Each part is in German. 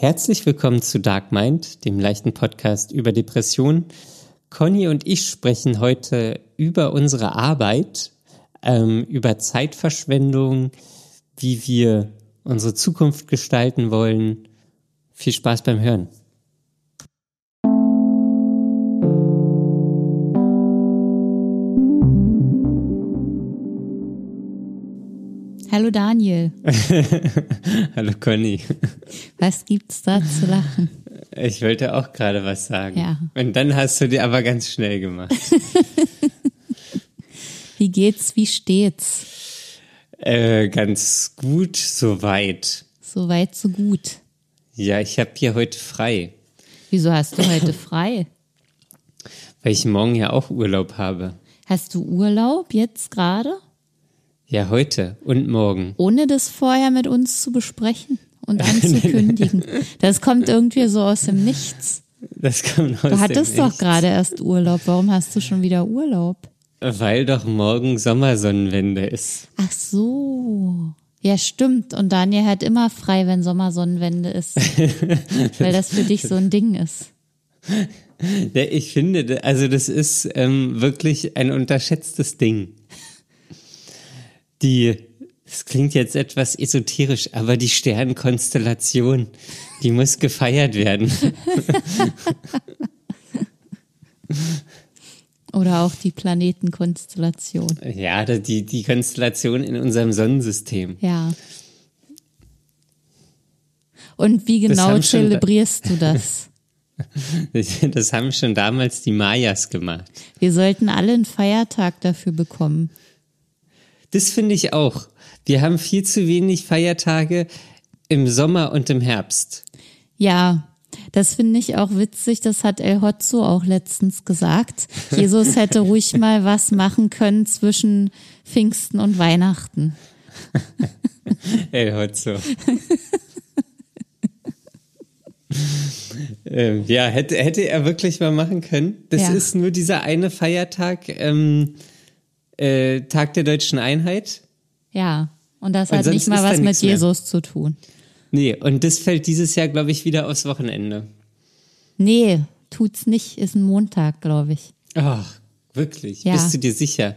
Herzlich willkommen zu Dark Mind, dem leichten Podcast über Depressionen. Conny und ich sprechen heute über unsere Arbeit, ähm, über Zeitverschwendung, wie wir unsere Zukunft gestalten wollen. Viel Spaß beim Hören. Hallo Daniel. Hallo Conny. Was gibt's da zu lachen? Ich wollte auch gerade was sagen. Ja. Und dann hast du dir aber ganz schnell gemacht. Wie geht's, wie steht's? Äh, ganz gut soweit. So weit, so gut. Ja, ich habe hier heute frei, Wieso hast du heute frei? weil ich morgen ja auch Urlaub habe. Hast du Urlaub jetzt gerade? Ja, heute und morgen. Ohne das vorher mit uns zu besprechen und anzukündigen. Das kommt irgendwie so aus dem Nichts. Das kommt aus Du hattest dem doch gerade erst Urlaub. Warum hast du schon wieder Urlaub? Weil doch morgen Sommersonnenwende ist. Ach so. Ja, stimmt. Und Daniel hat immer frei, wenn Sommersonnenwende ist. Weil das für dich so ein Ding ist. Ja, ich finde, also das ist ähm, wirklich ein unterschätztes Ding. Die, das klingt jetzt etwas esoterisch, aber die Sternenkonstellation, die muss gefeiert werden. Oder auch die Planetenkonstellation. Ja, die, die Konstellation in unserem Sonnensystem. Ja. Und wie genau zelebrierst du das? Das haben schon damals die Mayas gemacht. Wir sollten alle einen Feiertag dafür bekommen. Das finde ich auch. Wir haben viel zu wenig Feiertage im Sommer und im Herbst. Ja, das finde ich auch witzig. Das hat El Hotzo auch letztens gesagt. Jesus hätte ruhig mal was machen können zwischen Pfingsten und Weihnachten. El Hotzo. ähm, ja, hätte, hätte er wirklich mal machen können. Das Ja. ist nur dieser eine Feiertag, ähm, äh, Tag der deutschen Einheit. Ja, und das Und hat nicht mal was mit mehr. Jesus zu tun. Nee, und das fällt dieses Jahr, glaube ich, wieder aufs Wochenende. Nee, tut's nicht. Ist ein Montag, glaube ich. Ach, wirklich? Ja. Bist du dir sicher?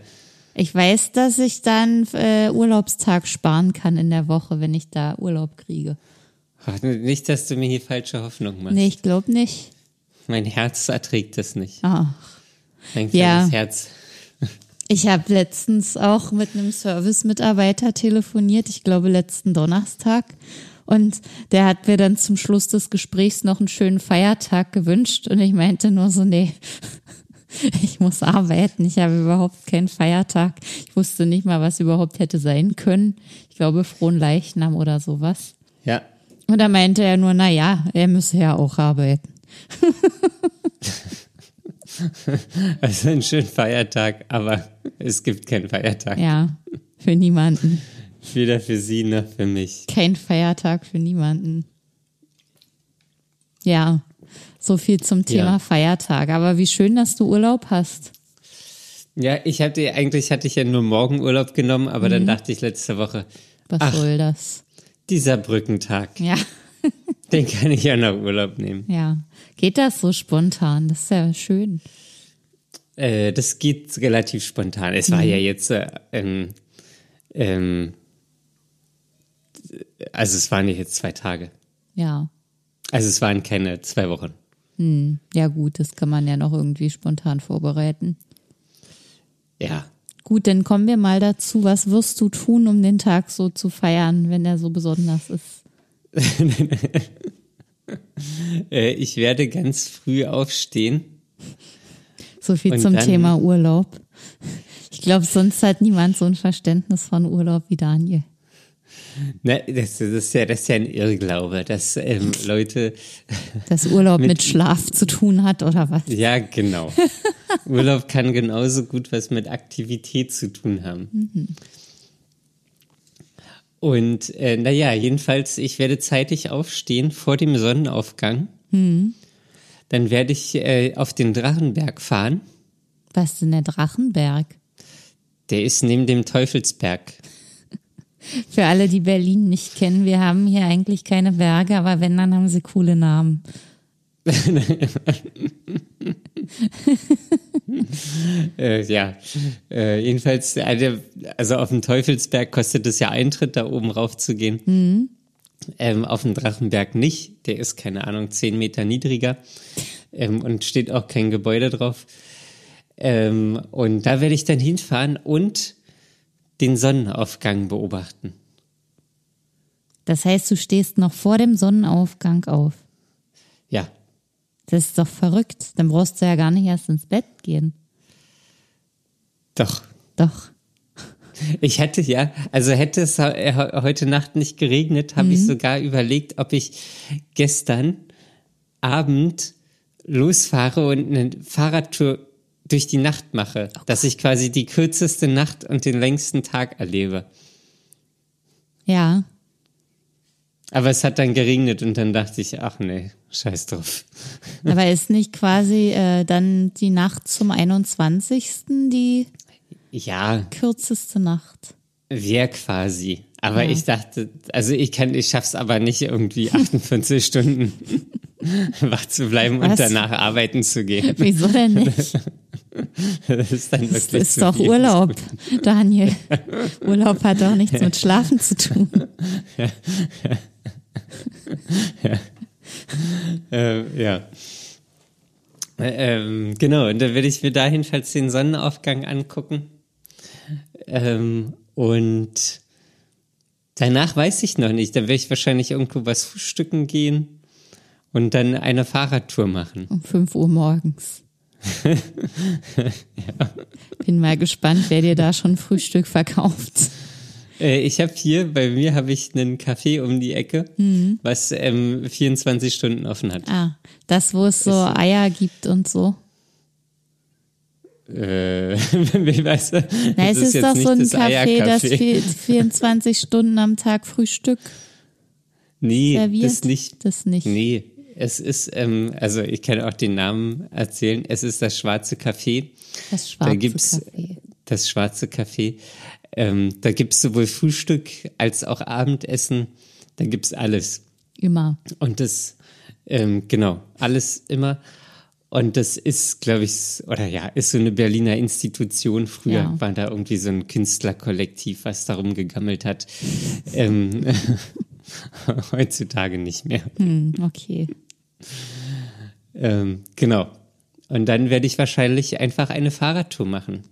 Ich weiß, dass ich dann äh, Urlaubstag sparen kann in der Woche, wenn ich da Urlaub kriege. Ach, nicht, dass du mir hier falsche Hoffnung machst. Nee, ich glaube nicht. Mein Herz erträgt das nicht. Ach. Mein Ja. kleines Herz. Ich habe letztens auch mit einem Service-Mitarbeiter telefoniert, ich glaube letzten Donnerstag. Und der hat mir dann zum Schluss des Gesprächs noch einen schönen Feiertag gewünscht. Und ich meinte nur so, nee, ich muss arbeiten. Ich habe überhaupt keinen Feiertag. Ich wusste nicht mal, was überhaupt hätte sein können. Ich glaube, frohen Leichnam oder sowas. Ja. Und da meinte er nur, na ja, er müsse ja auch arbeiten. Also ein schöner Feiertag, aber es gibt keinen Feiertag. Ja, für niemanden. Weder für sie noch für mich. Kein Feiertag für niemanden. Ja, so viel zum Thema Ja. Feiertag. Aber wie schön, dass du Urlaub hast. Ja, ich hatte eigentlich hatte ich ja nur morgen Urlaub genommen, aber Mhm. dann dachte ich letzte Woche, Was Ach. soll das? dieser Brückentag, Ja, den kann ich ja noch Urlaub nehmen. ja. Geht das so spontan? Das ist ja schön. Äh, das geht relativ spontan. Es war ja jetzt, äh, ähm, ähm, also es waren ja jetzt zwei Tage. Ja. Also es waren keine zwei Wochen. Ja, gut, das kann man ja noch irgendwie spontan vorbereiten. Ja. Gut, dann kommen wir mal dazu. Was wirst du tun, um den Tag so zu feiern, wenn er so besonders ist? Äh, ich werde ganz früh aufstehen. So viel zum Thema Urlaub. Ich glaube, sonst hat niemand so ein Verständnis von Urlaub wie Daniel. Ne, das, das, ist ja, das ist ja ein Irrglaube, dass ähm, Leute, Dass Urlaub mit, Mit- Schlaf zu tun hat oder was? ja genau, Urlaub kann genauso gut was mit Aktivität zu tun haben. Und äh, naja, jedenfalls, ich werde zeitig aufstehen vor dem Sonnenaufgang. Dann werde ich äh, auf den Drachenberg fahren. Was ist denn der Drachenberg? Der ist neben dem Teufelsberg. Für alle, die Berlin nicht kennen, wir haben hier eigentlich keine Berge, aber wenn, dann haben sie coole Namen. Äh, ja, äh, jedenfalls, also auf dem Teufelsberg kostet es ja Eintritt, da oben rauf zu gehen. Mhm. Ähm, auf dem Drachenberg nicht, der ist, keine Ahnung, zehn Meter niedriger ähm, und steht auch kein Gebäude drauf. Ähm, und da werde ich dann hinfahren und den Sonnenaufgang beobachten. Das heißt, du stehst noch vor dem Sonnenaufgang auf. Das ist doch verrückt. Dann brauchst du ja gar nicht erst ins Bett gehen. Doch. Doch. Ich hätte ja, also hätte es heute Nacht nicht geregnet, habe mhm. ich sogar überlegt, ob ich gestern Abend losfahre und eine Fahrradtour durch die Nacht mache, oh dass ich quasi die kürzeste Nacht und den längsten Tag erlebe. Ja. Aber es hat dann geregnet und dann dachte ich, ach nee, scheiß drauf. Aber ist nicht quasi äh, dann die Nacht zum 21. die ja. kürzeste Nacht? Wäre quasi. Aber ja. ich dachte, also ich kann, ich schaff's aber nicht irgendwie 48 Stunden wach zu bleiben Was? und danach arbeiten zu gehen. Wieso denn nicht? Das ist dann Das ist doch Urlaub, Daniel. Urlaub hat doch nichts mit Schlafen zu tun. Ja. ja. ähm, ja. Ähm, genau, und da werde ich mir da jedenfalls den Sonnenaufgang angucken. Ähm, und danach weiß ich noch nicht. Da werde ich wahrscheinlich irgendwo was frühstücken gehen und dann eine Fahrradtour machen. Um 5 Uhr morgens. Ja. Bin mal gespannt, wer dir da schon Frühstück verkauft. Äh, ich habe hier, bei mir habe ich einen Café um die Ecke, mhm. was ähm, 24 Stunden offen hat. Ah, das, wo es so ist, Eier gibt und so. Äh, weißt du, Na, es ist, ist doch so ein das Café, das 24 Stunden am Tag Frühstück nee, serviert. das nicht. Das nicht. Nee, es ist, ähm, also ich kann auch den Namen erzählen. Es ist das Schwarze Café. Das Schwarze da gibt's Café. Das Schwarze Café. Ähm, da gibt's sowohl Frühstück als auch Abendessen. Da gibt's alles. Immer. Und das, ähm, genau, alles immer. Und das ist, glaube ich, oder ja, ist so eine Berliner Institution. Früher ja. war da irgendwie so ein Künstlerkollektiv, was darum gegammelt hat. ähm, heutzutage nicht mehr. Hm, okay. Ähm, genau. Und dann werde ich wahrscheinlich einfach eine Fahrradtour machen.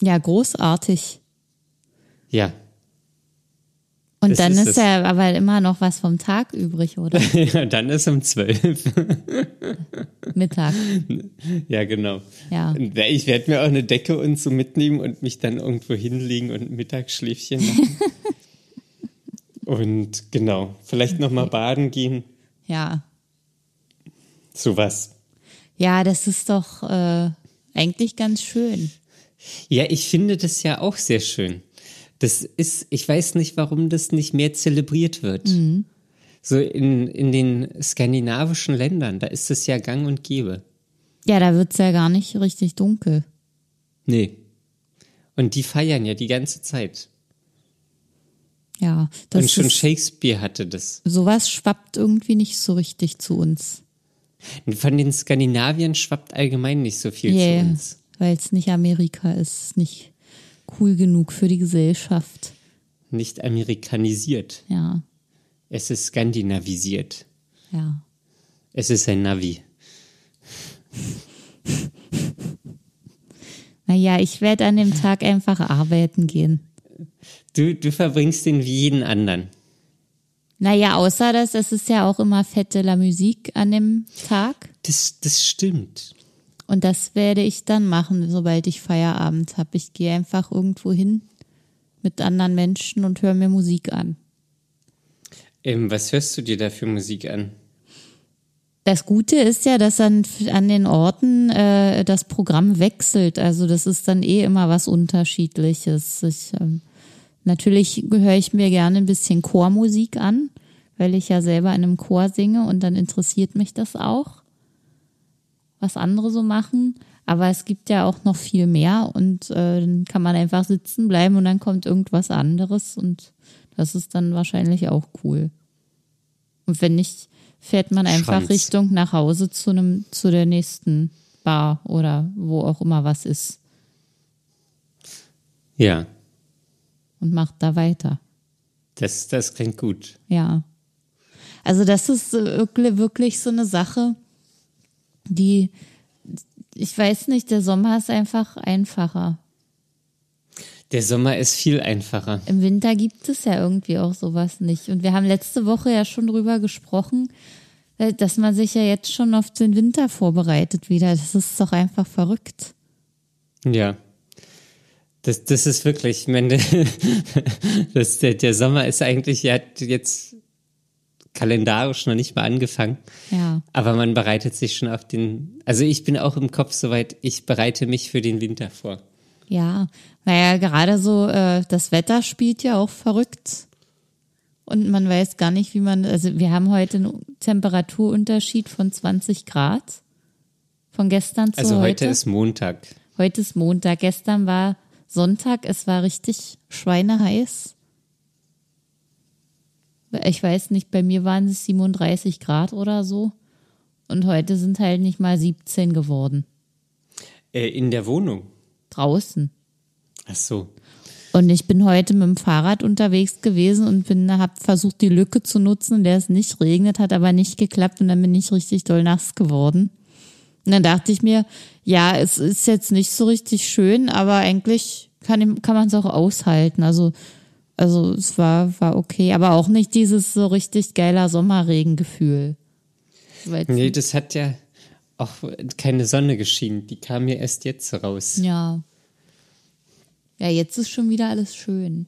Ja, großartig. Ja. Und das dann ist, ist ja aber immer noch was vom Tag übrig, oder? ja, dann ist um zwölf. Mittag. Ja, genau. Ja. Ich werde mir auch eine Decke und so mitnehmen und mich dann irgendwo hinlegen und ein Mittagsschläfchen machen. und genau, vielleicht nochmal baden gehen. Ja. Sowas. Ja, das ist doch äh, eigentlich ganz schön. Ja, ich finde das ja auch sehr schön. Das ist, ich weiß nicht, warum das nicht mehr zelebriert wird. Mhm. So in, in den skandinavischen Ländern, da ist es ja gang und gäbe. Ja, da wird es ja gar nicht richtig dunkel. Nee. Und die feiern ja die ganze Zeit. Ja, das Und schon ist, Shakespeare hatte das. Sowas schwappt irgendwie nicht so richtig zu uns. Von den Skandinaviern schwappt allgemein nicht so viel yeah, zu uns. Weil es nicht Amerika ist, nicht cool genug für die Gesellschaft. Nicht amerikanisiert. Ja. Es ist skandinavisiert. Ja. Es ist ein Navi. Naja, ich werde an dem Tag einfach arbeiten gehen. Du, du verbringst den wie jeden anderen. Naja, außer dass es ist ja auch immer fette la Musik an dem Tag. Das, das stimmt. Und das werde ich dann machen, sobald ich Feierabend habe. Ich gehe einfach irgendwo hin mit anderen Menschen und höre mir Musik an. Ähm, was hörst du dir da für Musik an? Das Gute ist ja, dass an, an den Orten äh, das Programm wechselt. Also das ist dann eh immer was Unterschiedliches. Ich, ähm, natürlich höre ich mir gerne ein bisschen Chormusik an, weil ich ja selber in einem Chor singe und dann interessiert mich das auch was andere so machen. Aber es gibt ja auch noch viel mehr und äh, dann kann man einfach sitzen bleiben und dann kommt irgendwas anderes und das ist dann wahrscheinlich auch cool. Und wenn nicht, fährt man einfach Schwanz. Richtung nach Hause zu einem, zu der nächsten Bar oder wo auch immer was ist Ja, und macht da weiter. das, das klingt gut. Ja. Also das ist äh, wirklich, so eine Sache, die, ich weiß nicht, der Sommer ist einfach einfacher. Der Sommer ist viel einfacher. Im Winter gibt es ja irgendwie auch sowas nicht. Und wir haben letzte Woche ja schon drüber gesprochen, äh, dass man sich ja jetzt schon auf den Winter vorbereitet wieder. Das ist doch einfach verrückt. Ja. Das, das ist wirklich, ich meine, das, der, der Sommer ist eigentlich, ja jetzt kalendarisch noch nicht mal angefangen. Ja. Aber man bereitet sich schon auf den, also ich bin auch im Kopf soweit, ich bereite mich für den Winter vor. Ja, naja, gerade so, äh, das Wetter spielt ja auch verrückt. Und man weiß gar nicht, wie man, also wir haben heute einen Temperaturunterschied von 20 Grad. Von gestern zu Also heute heute. ist Montag. heute ist Montag. Gestern war Sonntag. Es war richtig schweineheiß. Ich weiß nicht, bei mir waren es 37 Grad oder so. Und heute sind halt nicht mal 17 geworden. Äh, in der Wohnung. Draußen. Ach so. Und ich bin heute mit dem Fahrrad unterwegs gewesen und bin, habe versucht, die Lücke zu nutzen, in der es nicht regnet, hat aber nicht geklappt und dann bin ich richtig doll nass geworden. Und dann dachte ich mir, ja, es ist jetzt nicht so richtig schön, aber eigentlich kann, kann man es auch aushalten. Also, also es war, war okay, aber auch nicht dieses so richtig geiler Sommerregengefühl. Nee, das hat ja auch keine Sonne geschienen. Die kam mir erst jetzt raus. Ja. Ja, jetzt ist schon wieder alles schön.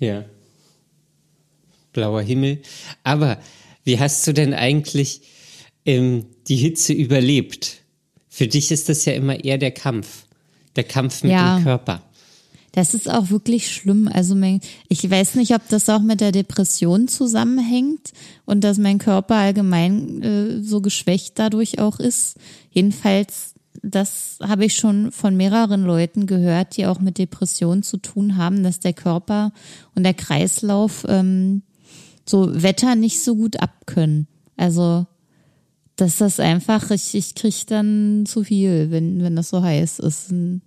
Ja. Blauer Himmel. Aber wie hast du denn eigentlich ähm, die Hitze überlebt? Für dich ist das ja immer eher der Kampf. Der Kampf mit Ja. dem Körper. Das ist auch wirklich schlimm. Also mein, ich weiß nicht, ob das auch mit der Depression zusammenhängt und dass mein Körper allgemein äh, so geschwächt dadurch auch ist. Jedenfalls, das habe ich schon von mehreren Leuten gehört, die auch mit Depressionen zu tun haben, dass der Körper und der Kreislauf ähm, so Wetter nicht so gut abkönnen. Also dass das einfach, ich, ich krieg dann zu viel, wenn, wenn das so heiß ist. Dann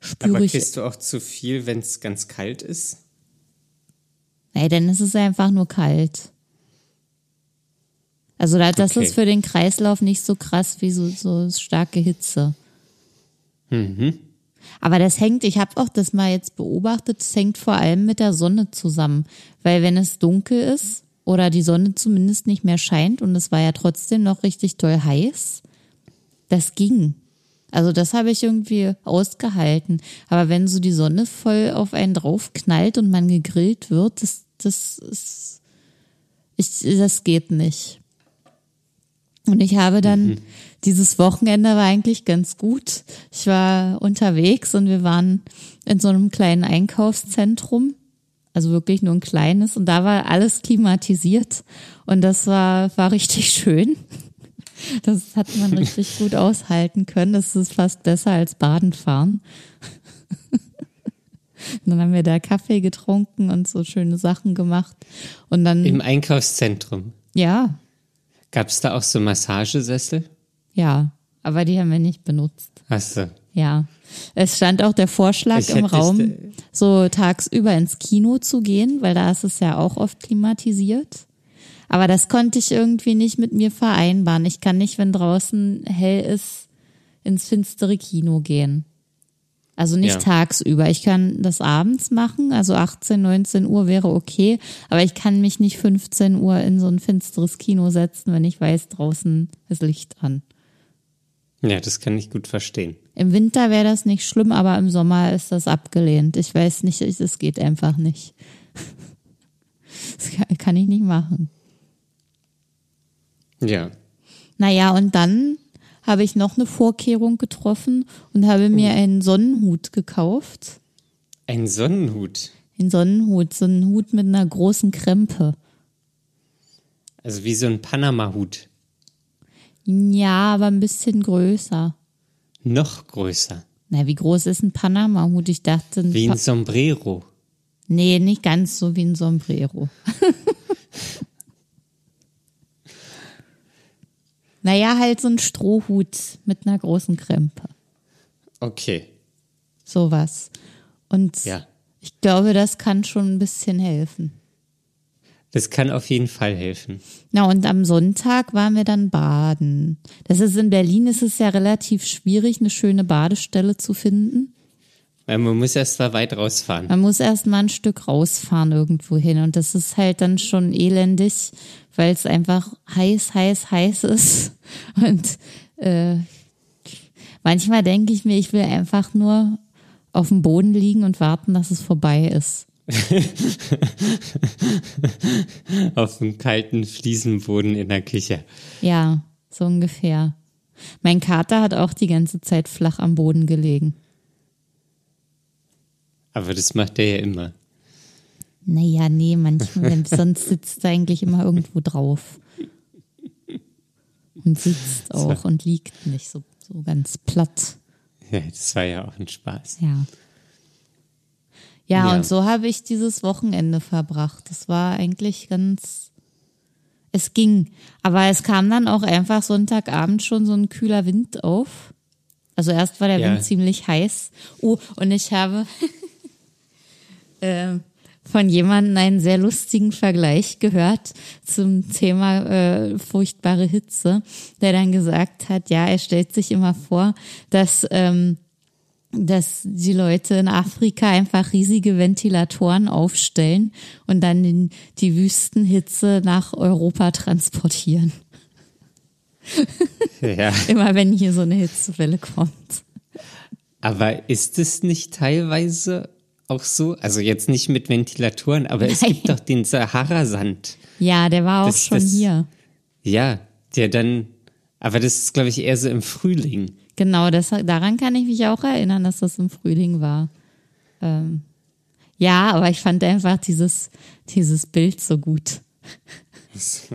spüre Aber kriegst du auch zu viel, wenn es ganz kalt ist? Nee, dann ist es einfach nur kalt. Also da, das Okay. ist für den Kreislauf nicht so krass wie so, so starke Hitze. Aber das hängt, ich habe auch das mal jetzt beobachtet, es hängt vor allem mit der Sonne zusammen. Weil wenn es dunkel ist oder die Sonne zumindest nicht mehr scheint und es war ja trotzdem noch richtig doll heiß, das ging. Also das habe ich irgendwie ausgehalten. Aber wenn so die Sonne voll auf einen draufknallt und man gegrillt wird, das, das ist, ich, das geht nicht. Und ich habe dann, dieses Wochenende war eigentlich ganz gut. Ich war unterwegs und wir waren in so einem kleinen Einkaufszentrum. Also wirklich nur ein kleines. Und da war alles klimatisiert. Und das war, war richtig schön. Das hat man richtig gut aushalten können. Das ist fast besser als Baden fahren. Dann haben wir da Kaffee getrunken und so schöne Sachen gemacht. Und dann, Im Einkaufszentrum. ja, Gab es da auch so Massagesessel? ja, aber die haben wir nicht benutzt. Hast du? Ja. Es stand auch der Vorschlag Ich im Raum, dich so tagsüber ins Kino zu gehen, weil da ist es ja auch oft klimatisiert. Aber das konnte ich irgendwie nicht mit mir vereinbaren. Ich kann nicht, wenn draußen hell ist, ins finstere Kino gehen. Also nicht Ja. tagsüber. Ich kann das abends machen, also 18, 19 Uhr wäre okay, aber ich kann mich nicht 15 Uhr in so ein finsteres Kino setzen, wenn ich weiß, draußen ist Licht an. Ja, das kann ich gut verstehen. Im Winter wäre das nicht schlimm, aber im Sommer ist das abgelehnt. Ich weiß nicht, es geht einfach nicht. Das kann- ich nicht machen. Ja. Naja, und dann habe ich noch eine Vorkehrung getroffen und habe mir einen Sonnenhut gekauft. Ein Sonnenhut. Einen Sonnenhut, so einen Hut mit einer großen Krempe. Also wie so ein Panama-Hut. Ja, aber ein bisschen größer. Noch größer. Na, wie groß ist ein Panama-Hut? Ich dachte, ein Wie ein Pa- Sombrero. nee, nicht ganz so wie ein Sombrero. naja, halt so ein Strohhut mit einer großen Krempe. Okay. Sowas. Und Ja. ich glaube, das kann schon ein bisschen helfen. Das kann auf jeden Fall helfen. Na, und am Sonntag waren wir dann baden. Das ist in Berlin, ist es ja relativ schwierig, eine schöne Badestelle zu finden. Weil man muss erst mal weit rausfahren. Man muss erst mal ein Stück rausfahren irgendwo hin. Und das ist halt dann schon elendig, weil es einfach heiß, heiß, heiß ist. Und äh, manchmal denke ich mir, ich will einfach nur auf dem Boden liegen und warten, dass es vorbei ist. Auf dem kalten Fliesenboden in der Küche. Ja, so ungefähr. Mein Kater hat auch die ganze Zeit flach am Boden gelegen. Aber das macht er ja immer. Naja, nee, manchmal, sonst sitzt er eigentlich immer irgendwo drauf. Und sitzt auch und liegt nicht so, so ganz platt. Ja, das war ja auch ein Spaß. Ja. Ja, Ja. und so habe ich dieses Wochenende verbracht. Das war eigentlich ganz. Es ging. Aber es kam dann auch einfach Sonntagabend schon so ein kühler Wind auf. Also erst war der Ja. Wind ziemlich heiß. Oh, und ich habe äh, von jemandem einen sehr lustigen Vergleich gehört zum Thema äh, furchtbare Hitze, der dann gesagt hat, ja, er stellt sich immer vor, dass ähm, dass die Leute in Afrika einfach riesige Ventilatoren aufstellen und dann die Wüstenhitze nach Europa transportieren. Ja. Immer wenn hier so eine Hitzewelle kommt. Aber ist es nicht teilweise auch so? Also jetzt nicht mit Ventilatoren, aber es Nein. gibt doch den Sahara-Sand. Ja, der war auch Das- schon das- hier. Ja, der dann, aber das ist, glaube ich, eher so im Frühling. Genau, das, daran kann ich mich auch erinnern, dass das im Frühling war. Ähm, ja, aber ich fand einfach dieses, dieses Bild so gut.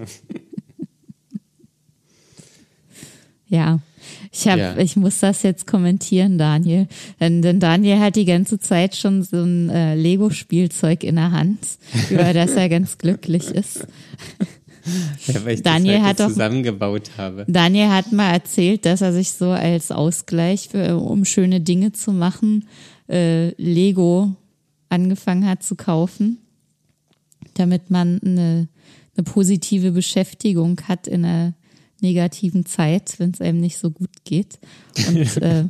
ja, ich hab, Ja. ich muss das jetzt kommentieren, Daniel. Denn, denn Daniel hat die ganze Zeit schon so ein äh, Lego-Spielzeug in der Hand, über das er ganz glücklich ist. Ja, weil ich Daniel das hat heute doch- zusammengebaut habe. Daniel hat mal erzählt, dass er sich so als Ausgleich, für, um schöne Dinge zu machen, äh, Lego angefangen hat zu kaufen, damit man eine, eine positive Beschäftigung hat in einer negativen Zeit, wenn es einem nicht so gut geht. Und äh,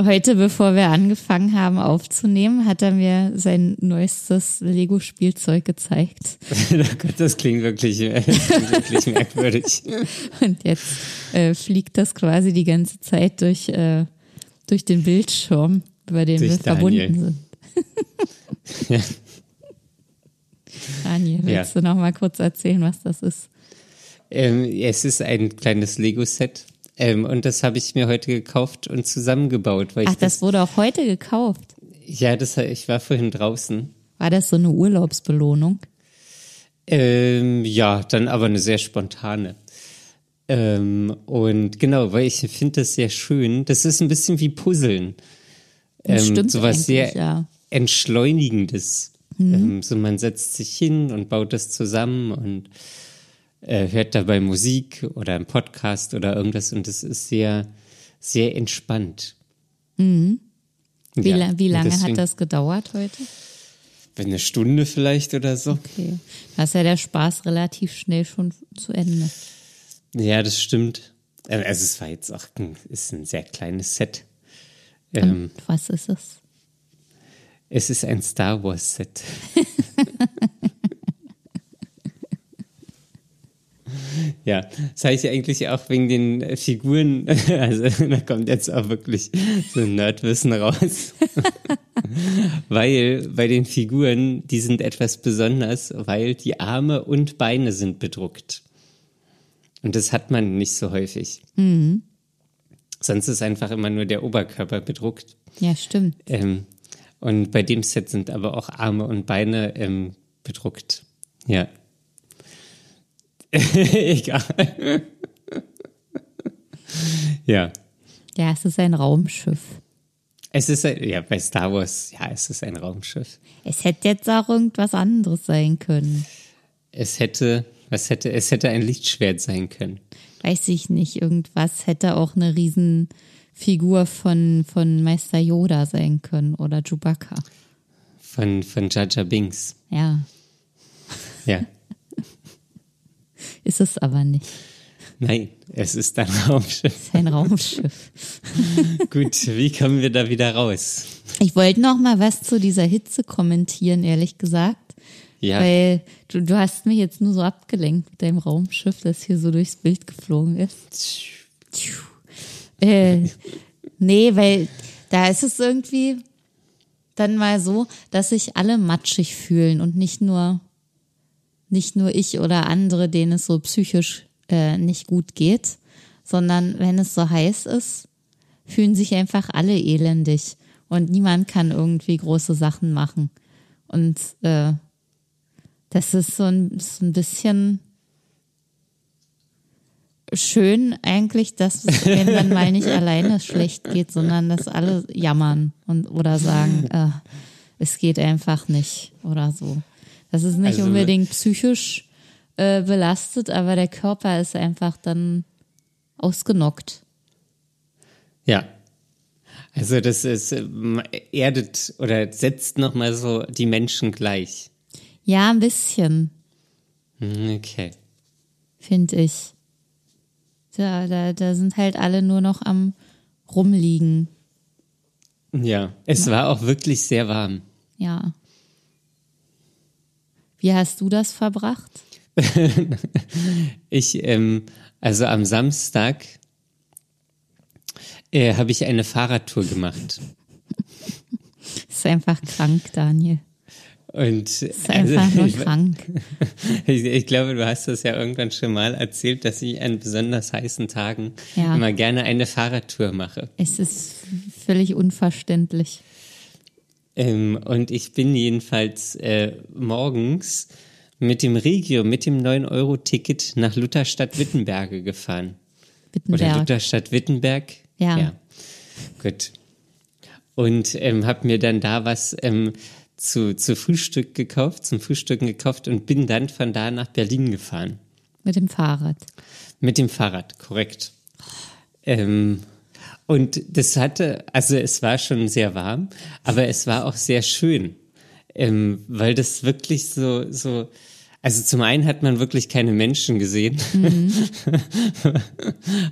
heute, bevor wir angefangen haben aufzunehmen, hat er mir sein neuestes Lego-Spielzeug gezeigt. oh das klingt wirklich, äh, klingt wirklich merkwürdig. Und jetzt äh, fliegt das quasi die ganze Zeit durch, äh, durch den Bildschirm, über den Durch wir verbunden Daniel. sind. Ja. Daniel, Ja. willst du noch mal kurz erzählen, was das ist? Ähm, es ist ein kleines Lego-Set. Ähm, und das habe ich mir heute gekauft und zusammengebaut, weil Ach, ich das, das wurde auch heute gekauft. ja, das, ich war vorhin draußen. War das so eine Urlaubsbelohnung? Ähm, ja, dann aber eine sehr spontane. Ähm, und genau, weil ich finde das sehr schön. Das ist ein bisschen wie Puzzeln. Ähm, stimmt sowas sehr eigentlich, ja. Mhm. Entschleunigendes. Ähm, so man setzt sich hin und baut das zusammen und äh, hört dabei Musik oder einen Podcast oder irgendwas und es ist sehr, sehr entspannt. Mhm. Wie, Ja, la wie lange deswegen- hat das gedauert heute? Eine Stunde vielleicht oder so. Okay. Da ist ja der Spaß relativ schnell schon zu Ende. Ja, das stimmt. Äh, Also es war jetzt auch ein, ist ein sehr kleines Set. Ähm, was ist es? es ist ein Star Wars Set. ja, das habe ich eigentlich auch wegen den äh, Figuren, also da kommt jetzt auch wirklich so ein Nerdwissen raus. weil bei den Figuren, die sind etwas besonders, weil die Arme und Beine sind bedruckt. Und das hat man nicht so häufig. Sonst ist einfach immer nur der Oberkörper bedruckt. Ja, stimmt. Ähm, und bei dem Set sind aber auch Arme und Beine ähm, bedruckt. Ja. Egal. ja. Ja, es ist ein Raumschiff. Es ist ein, ja bei Star Wars, ja, es ist ein Raumschiff. Es hätte jetzt auch irgendwas anderes sein können. Es hätte, was hätte, es hätte ein Lichtschwert sein können. Weiß ich nicht, irgendwas hätte auch eine Riesenfigur von, von Meister Yoda sein können oder Chewbacca. Von, von Jar Binks. Ja, Ja. Ist es aber nicht. Nein, es ist ein Raumschiff. Es ist ein Raumschiff. Gut, wie kommen wir da wieder raus? Ich wollte noch mal was zu dieser Hitze kommentieren, ehrlich gesagt. Ja, Weil du, du hast mich jetzt nur so abgelenkt mit deinem Raumschiff, das hier so durchs Bild geflogen ist. Äh, nee, weil da ist es irgendwie dann mal so, dass sich alle matschig fühlen und nicht nur, nicht nur ich oder andere, denen es so psychisch äh, nicht gut geht, sondern wenn es so heiß ist, fühlen sich einfach alle elendig und niemand kann irgendwie große Sachen machen. Und äh, das ist so ein, so ein bisschen schön eigentlich, dass es irgendwann mal nicht alleine schlecht geht, sondern dass alle jammern und oder sagen, äh, es geht einfach nicht oder so. Das ist nicht Also- unbedingt psychisch äh, belastet, aber der Körper ist einfach dann ausgenockt. ja. Also das ist, ähm, erdet oder setzt nochmal so die Menschen gleich. Ja, ein bisschen, Hm, Okay. finde ich. Da, da, da sind halt alle nur noch am rumliegen. Ja, es war auch wirklich sehr warm. Ja. Wie hast du das verbracht? Ich, ähm, also am Samstag äh, habe ich eine Fahrradtour gemacht. Ist einfach krank, Daniel. Und Ist einfach nur ich, krank. ich, ich glaube, du hast das ja irgendwann schon mal erzählt, dass ich an besonders heißen Tagen Ja. immer gerne eine Fahrradtour mache. Es ist völlig unverständlich. Ähm, und ich bin jedenfalls äh, morgens mit dem Regio, mit dem 9-Euro-Ticket nach Lutherstadt-Wittenberge gefahren. Oder Wittenberg. Lutherstadt-Wittenberg. Ja. Gut. Und ähm, habe mir dann da was ähm, zu, zu Frühstück gekauft, zum Frühstücken gekauft und bin dann von da nach Berlin gefahren. Mit dem Fahrrad. Mit dem Fahrrad, korrekt. Ähm, und das hatte, also es war schon sehr warm, aber es war auch sehr schön, ähm, weil das wirklich so, so, also zum einen hat man wirklich keine Menschen gesehen,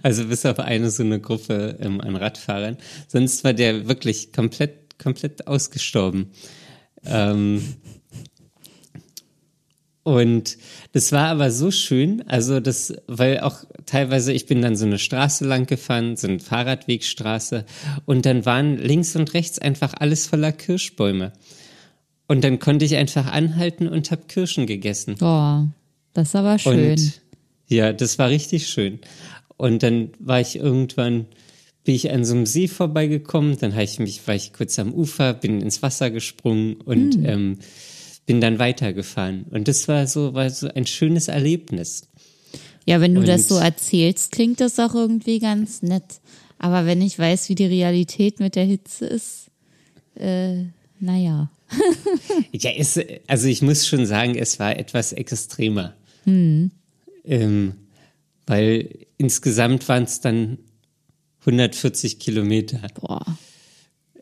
also bis auf eine so eine Gruppe ähm, an Radfahrern, sonst war der wirklich komplett, komplett ausgestorben. Ähm, und das war aber so schön, also das, weil auch teilweise, ich bin dann so eine Straße lang gefahren, so eine Fahrradwegstraße, und dann waren links und rechts einfach alles voller Kirschbäume. Und dann konnte ich einfach anhalten und habe Kirschen gegessen. Boah, das ist aber schön. Und ja, das war richtig schön. Und dann war ich irgendwann, bin ich an so einem See vorbeigekommen, dann habe ich mich, war ich kurz am Ufer, bin ins Wasser gesprungen und Hm. ähm, bin dann weitergefahren. Und das war so, war so ein schönes Erlebnis. ja, wenn du das und- so erzählst, klingt das auch irgendwie ganz nett. Aber wenn ich weiß, wie die Realität mit der Hitze ist, äh, naja. Ja, es, also ich muss schon sagen, es war etwas extremer. Hm. Ähm, weil insgesamt waren es dann 140 Kilometer. Boah.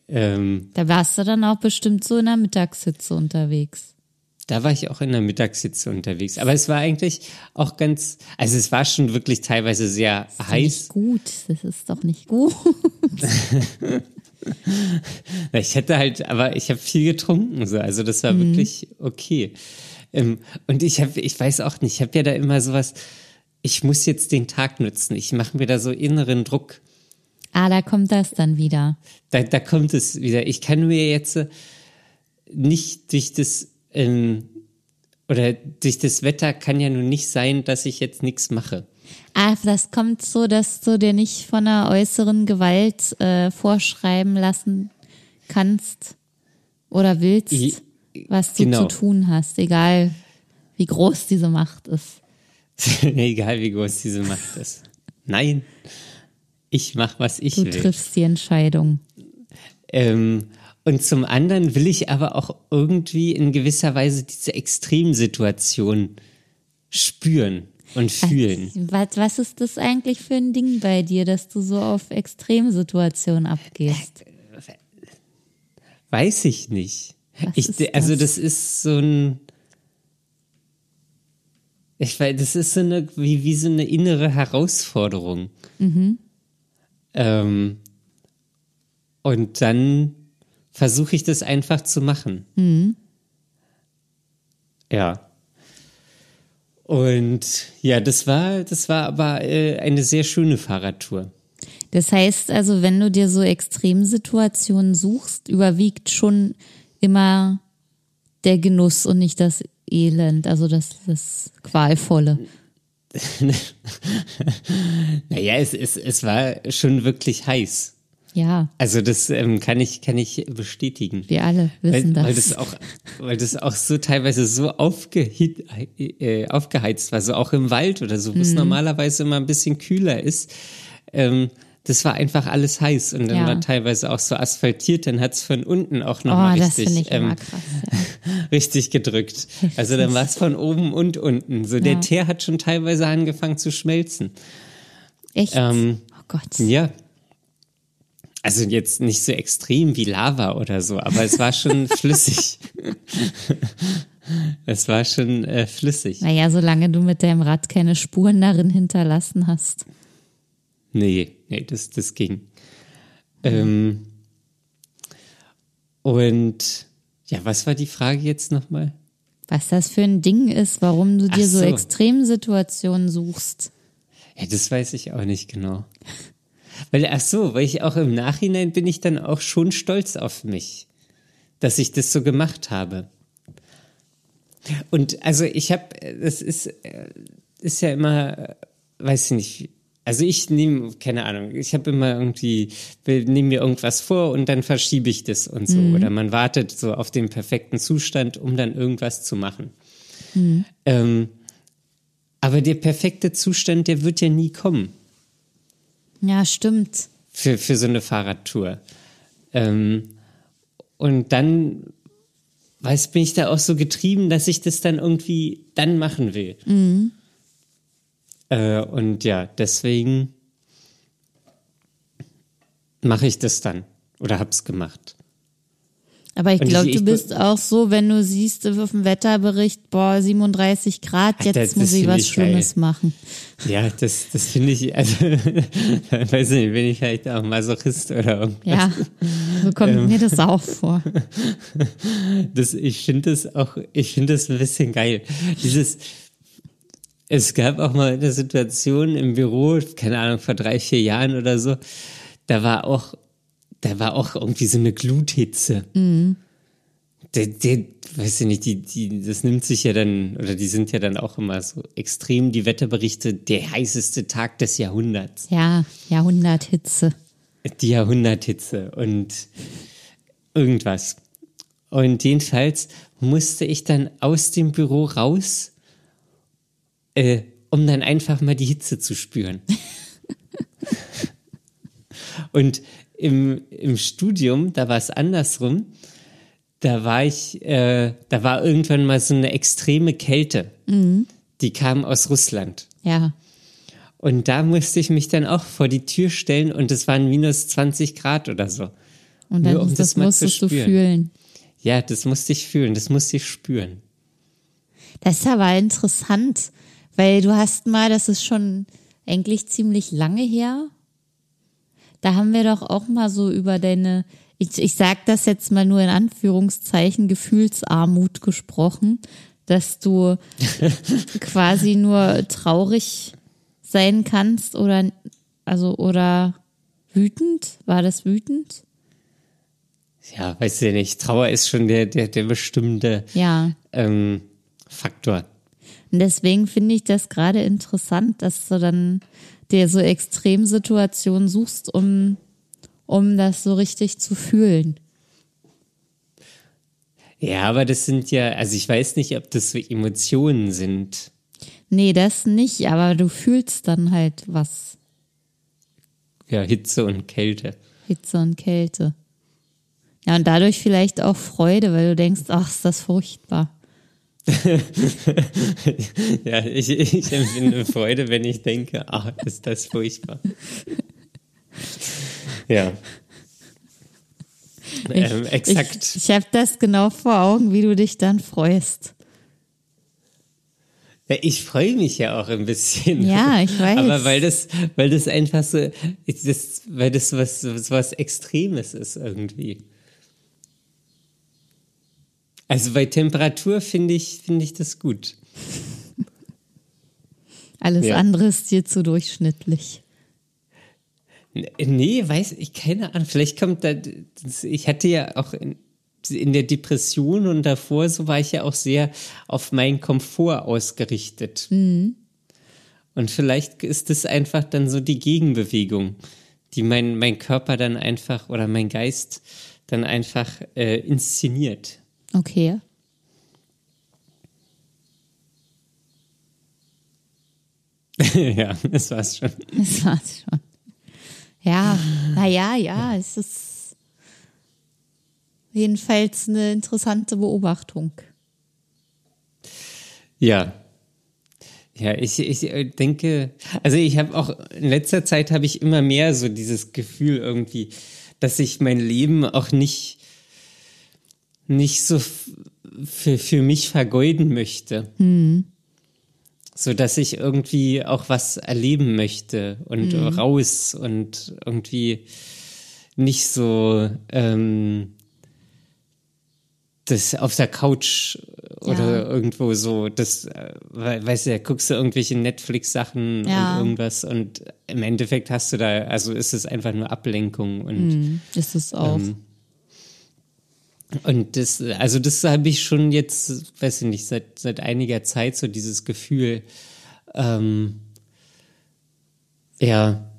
Ähm, Da warst du dann auch bestimmt so in der Mittagshitze unterwegs. Da war ich auch in der Mittagssitze unterwegs. Aber es war eigentlich auch ganz, also es war schon wirklich teilweise sehr Ist doch heiß. Nicht gut, das ist doch nicht gut. Ich hätte halt, aber ich habe viel getrunken, so. Also das war wirklich okay. Ähm, und ich habe, ich weiß auch nicht, ich habe ja da immer sowas, ich muss jetzt den Tag nutzen. Ich mache mir da so inneren Druck. Ah, da kommt das dann wieder. Da, da kommt es wieder. Ich kann mir jetzt nicht durch das, ähm, oder durch das Wetter kann ja nun nicht sein, dass ich jetzt nichts mache. Ah, das kommt so, dass du dir nicht von einer äußeren Gewalt äh, vorschreiben lassen kannst oder willst, I- was du genau. zu tun hast, egal wie groß diese Macht ist. Egal wie groß diese Macht ist. Nein. Ich mache, was ich Du will. triffst die Entscheidung. Ähm, und zum anderen will ich aber auch irgendwie in gewisser Weise diese Extremsituation spüren und fühlen. Was, was ist das eigentlich für ein Ding bei dir, dass du so auf Extremsituationen abgehst? Weiß ich nicht. Ich, also das? das ist so ein, ich weiß, das ist so eine, wie, wie so eine innere Herausforderung. Mhm. Ähm, und dann versuche ich das einfach zu machen. Mhm. Ja. Und ja, das war, das war aber äh, eine sehr schöne Fahrradtour. Das heißt also, wenn du dir so Extremsituationen suchst, überwiegt schon immer der Genuss und nicht das Elend, also das, das Qualvolle. Naja, es, es, es war schon wirklich heiß. Ja, Also das ähm, kann ich kann ich bestätigen. wir alle wissen weil, weil das. das auch weil das auch so teilweise so aufgehit, äh, aufgeheizt war, so auch im Wald oder so, wo Mhm. es normalerweise immer ein bisschen kühler ist. Ähm, das war einfach alles heiß und dann Ja. war teilweise auch so asphaltiert, dann hat's von unten auch Oh, nochmal das richtig, ähm, krass. Ja. richtig gedrückt. Also dann war es von oben und unten. So der Ja. Teer hat schon teilweise angefangen zu schmelzen. Echt? Ähm, oh Gott. Ja. Also jetzt nicht so extrem wie Lava oder so, aber es war schon flüssig. es war schon äh, flüssig. Naja, solange du mit deinem Rad keine Spuren darin hinterlassen hast. Nee, nee, das, das ging. Ähm, und ja, was war die Frage jetzt nochmal? Was das für ein Ding ist, warum du dir so so. Extremsituationen suchst. Ja, das weiß ich auch nicht genau. Weil, ach so, weil ich auch im Nachhinein bin ich dann auch schon stolz auf mich, dass ich das so gemacht habe. Und also ich habe, das ist, äh, ist ja immer, äh, weiß ich nicht, also ich nehme, keine Ahnung, ich habe immer irgendwie, nehme mir irgendwas vor und dann verschiebe ich das und so. Oder man wartet so auf den perfekten Zustand, um dann irgendwas zu machen. Ähm, aber der perfekte Zustand, der wird ja nie kommen Ja, stimmt. für, für so eine Fahrradtour. Ähm, und dann, weiß, bin ich da auch so getrieben, dass ich das dann irgendwie dann machen will. Äh, und ja, deswegen mache ich das dann oder hab's gemacht. Aber ich glaube, du bist auch so, wenn du siehst auf dem Wetterbericht, boah, 37 Grad, jetzt das- muss ich was ich geil. Machen. Ja, das, das finde ich, also, weiß nicht, bin ich vielleicht auch Masochist oder irgendwas. Ja, so kommt Ähm. mir das auch vor. Das, ich finde das auch, ich finde das ein bisschen geil. Dieses, es gab auch mal eine Situation im Büro, keine Ahnung, vor drei, vier Jahren oder so, da war auch, da war auch irgendwie so eine Gluthitze. Der, der, weiß ich nicht, die, die, das nimmt sich ja dann, oder die sind ja dann auch immer so extrem, die Wetterberichte, der heißeste Tag des Jahrhunderts. Ja, Jahrhunderthitze. Die Jahrhunderthitze und irgendwas. Und jedenfalls musste ich dann aus dem Büro raus, äh, um dann einfach mal die Hitze zu spüren. und im, im Studium, da war es andersrum, da war ich, äh, da war irgendwann mal so eine extreme Kälte. Die kam aus Russland. Ja, Und da musste ich mich dann auch vor die Tür stellen und es waren minus 20 Grad oder so. und dann Nur um das das, mal zu musstest du spüren. fühlen. Ja, das musste ich fühlen, das musste ich spüren. Das ist aber interessant, weil du hast mal, das ist schon eigentlich ziemlich lange her. Da haben wir doch auch mal so über deine, ich, ich sag das jetzt mal nur in Anführungszeichen, Gefühlsarmut gesprochen, dass du quasi nur traurig sein kannst oder, also, oder wütend? War das wütend? Ja, weiß ich nicht. Trauer ist schon der, der, der bestimmte Ja. ähm, Faktor. Und deswegen finde ich das gerade interessant, dass du dann dir so Extremsituationen suchst, um, um das so richtig zu fühlen. Ja, aber das sind ja, also ich weiß nicht, ob das so Emotionen sind. Nee, das nicht, aber du fühlst dann halt was. Ja, Hitze und Kälte. Hitze und Kälte. Ja, und dadurch vielleicht auch Freude, weil du denkst, ach, ist das furchtbar. ja, ich, ich empfinde Freude, wenn ich denke, ach, ist das furchtbar. Ja. Ähm, exakt. Ich, ich habe das genau vor Augen, wie du dich dann freust. Ja, ich freue mich ja auch ein bisschen. Ja, ich weiß. Aber weil das, weil das einfach so, das, weil das was, was Extremes ist irgendwie. Also bei Temperatur finde ich, finde ich das gut. Alles ja. andere ist dir zu durchschnittlich. Nee, weiß ich, keine Ahnung. Vielleicht kommt da, ich hatte ja auch in, in der Depression und davor, so war ich ja auch sehr auf meinen Komfort ausgerichtet. Mhm. Und vielleicht ist das einfach dann so die Gegenbewegung, die mein, mein Körper dann einfach oder mein Geist dann einfach äh, inszeniert. Okay. ja, das war's schon. Das war's schon. Ja, naja, ja, es ist jedenfalls eine interessante Beobachtung. Ja. Ja, ich, ich denke, also ich habe auch in letzter Zeit habe ich immer mehr so dieses Gefühl irgendwie, dass ich mein Leben auch nicht nicht so für, für mich vergeuden möchte. Mhm. So dass ich irgendwie auch was erleben möchte und mhm. raus und irgendwie nicht so ähm, das auf der Couch oder ja. irgendwo so, das, äh, weißt du, da guckst du irgendwelche Netflix-Sachen ja. und irgendwas und im Endeffekt hast du da, also ist es einfach nur Ablenkung und mm, ist es auch. Ähm, und das, also das habe ich schon jetzt, weiß ich nicht, seit, seit einiger Zeit so dieses Gefühl, ähm, ja.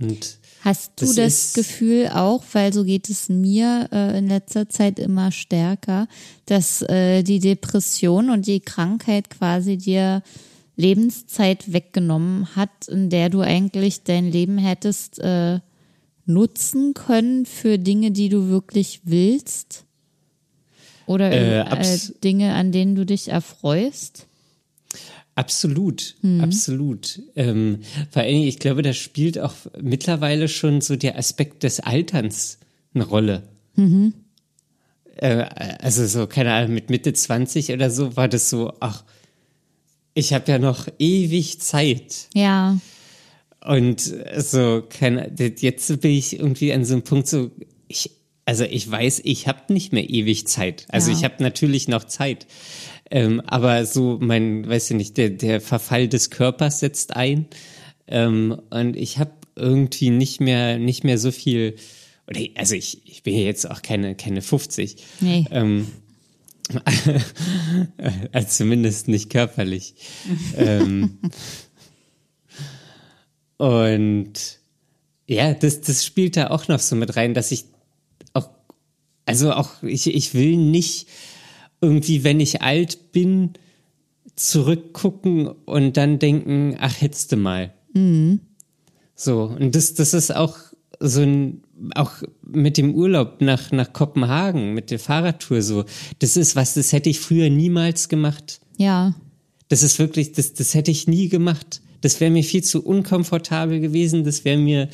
Und Hast du das, das Gefühl auch, weil so geht es mir äh, in letzter Zeit immer stärker, dass äh, die Depression und die Krankheit quasi dir Lebenszeit weggenommen hat, in der du eigentlich dein Leben hättest äh, nutzen können für Dinge, die du wirklich willst? Oder äh, äh, Dinge, an denen du dich erfreust? Absolut, mhm. absolut. Ähm, vor allem, ich glaube, da spielt auch mittlerweile schon so der Aspekt des Alterns eine Rolle. Mhm. Äh, also so, keine Ahnung, mit Mitte 20 oder so war das so, ach, ich habe ja noch ewig Zeit. Ja. Und so, keine, jetzt bin ich irgendwie an so einem Punkt so, ich, also ich weiß, ich habe nicht mehr ewig Zeit. Also ja. ich habe natürlich noch Zeit. Ähm, aber so mein, weiß ich nicht, der, der Verfall des Körpers setzt ein. Ähm, und ich habe irgendwie nicht mehr, nicht mehr so viel, also ich, ich bin jetzt auch keine, keine 50. Nee. Ähm, also zumindest nicht körperlich. ähm, und ja, das, das spielt da auch noch so mit rein, dass ich also auch, ich, ich will nicht irgendwie, wenn ich alt bin, zurückgucken und dann denken, ach, hättest du mal. Mhm. So, und das, das ist auch so ein, auch mit dem Urlaub nach, nach Kopenhagen, mit der Fahrradtour so. Das ist was, das hätte ich früher niemals gemacht. Ja. Das ist wirklich, das, das hätte ich nie gemacht. Das wäre mir viel zu unkomfortabel gewesen. Das wäre mir,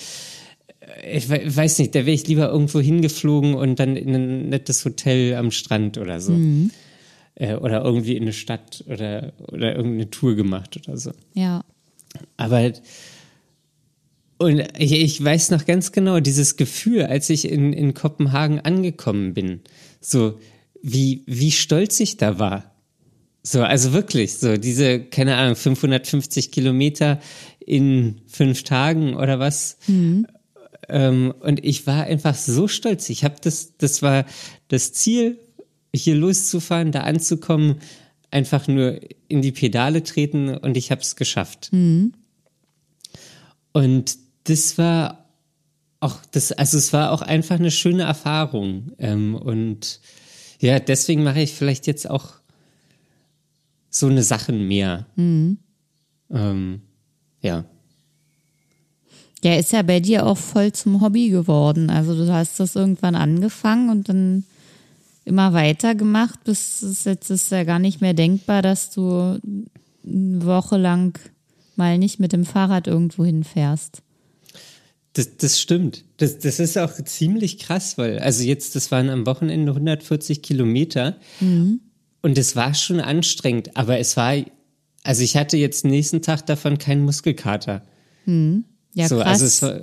ich weiß nicht, da wäre ich lieber irgendwo hingeflogen und dann in ein nettes Hotel am Strand oder so. Mhm. Äh, oder irgendwie in eine Stadt oder, oder irgendeine Tour gemacht oder so. Ja. Aber und ich, ich weiß noch ganz genau, dieses Gefühl, als ich in, in Kopenhagen angekommen bin, so wie, wie stolz ich da war. So, also wirklich, so diese, keine Ahnung, 550 Kilometer in fünf Tagen oder was. Mhm. Ähm, und ich war einfach so stolz. Ich habe das, das war das Ziel, hier loszufahren, da anzukommen, einfach nur in die Pedale treten und ich habe es geschafft. Mhm. Und das war auch das, also es war auch einfach eine schöne Erfahrung. Ähm, und ja, deswegen mache ich vielleicht jetzt auch so eine Sachen mehr. Mhm. Ähm, ja. Ja, ist ja bei dir auch voll zum Hobby geworden. Also du hast das irgendwann angefangen und dann immer weiter gemacht, bis es jetzt ist ja gar nicht mehr denkbar, dass du eine Woche lang mal nicht mit dem Fahrrad irgendwo hinfährst. Das, das stimmt. Das, das ist auch ziemlich krass, weil, also jetzt, das waren am Wochenende 140 Kilometer Mhm. und es war schon anstrengend, aber es war, also ich hatte jetzt nächsten Tag davon keinen Muskelkater. Ja, so, krass. also es war,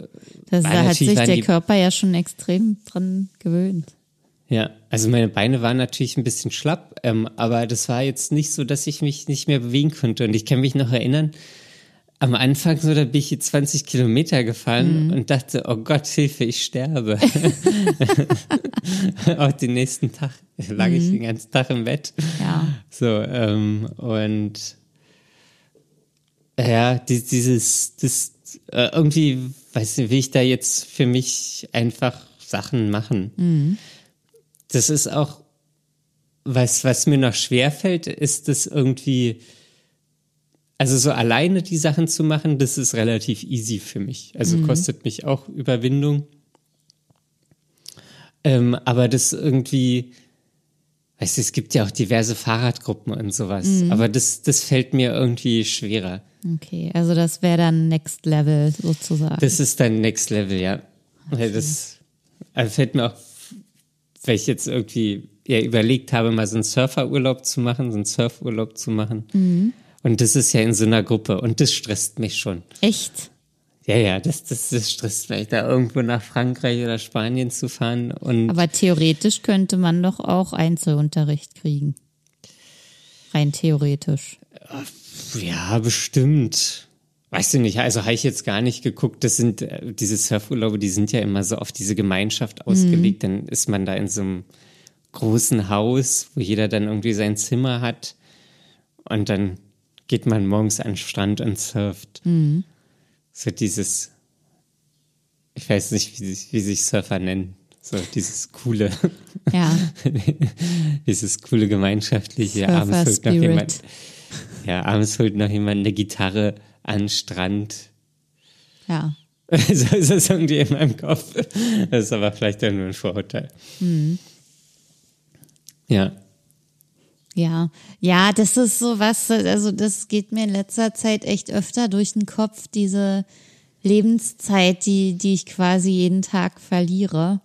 das, hat sich der Körper ja schon extrem dran gewöhnt. Ja, also meine Beine waren natürlich ein bisschen schlapp, ähm, aber das war jetzt nicht so, dass ich mich nicht mehr bewegen konnte. Und ich kann mich noch erinnern, am Anfang so, da bin ich hier 20 Kilometer gefahren und dachte, oh Gott, Hilfe, ich sterbe. Auch den nächsten Tag lag ich den ganzen Tag im Bett. Ja. So, ähm, und ja, die, dieses, das, äh, irgendwie, weiß nicht, will ich da jetzt für mich einfach Sachen machen. Das ist auch, was, was mir noch schwerfällt, ist das irgendwie, also so alleine die Sachen zu machen, das ist relativ easy für mich. Also kostet mich auch Überwindung. Ähm, aber das irgendwie, weißt du, es gibt ja auch diverse Fahrradgruppen und sowas. Aber das, das fällt mir irgendwie schwerer. Okay, also das wäre dann Next Level sozusagen. Das ist dann Next Level, ja. Weil Das also fällt mir auch, weil ich jetzt irgendwie ja überlegt habe, mal so einen Surferurlaub zu machen, so einen Surfurlaub zu machen. Und das ist ja in so einer Gruppe und das stresst mich schon. Echt? Ja, ja, das, das, das stresst mich, da irgendwo nach Frankreich oder Spanien zu fahren und Aber theoretisch könnte man doch auch Einzelunterricht kriegen. Rein theoretisch. Ja, bestimmt. Weißt du nicht, also habe ich jetzt gar nicht geguckt. Das sind äh, diese Surfurlaube, die sind ja immer so auf diese Gemeinschaft ausgelegt. Dann ist man da in so einem großen Haus, wo jeder dann irgendwie sein Zimmer hat. Und dann geht man morgens an den Strand und surft. So dieses, ich weiß nicht, wie, sich- wie sich Surfer nennen. So dieses coole, Ja, dieses coole gemeinschaftliche. Noch Spirit. jemand, ja, abends holt noch jemand eine Gitarre an den Strand. ja. so ist das irgendwie in meinem Kopf. Das ist aber vielleicht auch nur ein Vorurteil. Ja. Ja, ja, das ist so was, also das geht mir in letzter Zeit echt öfter durch den Kopf, diese Lebenszeit, die, die ich quasi jeden Tag verliere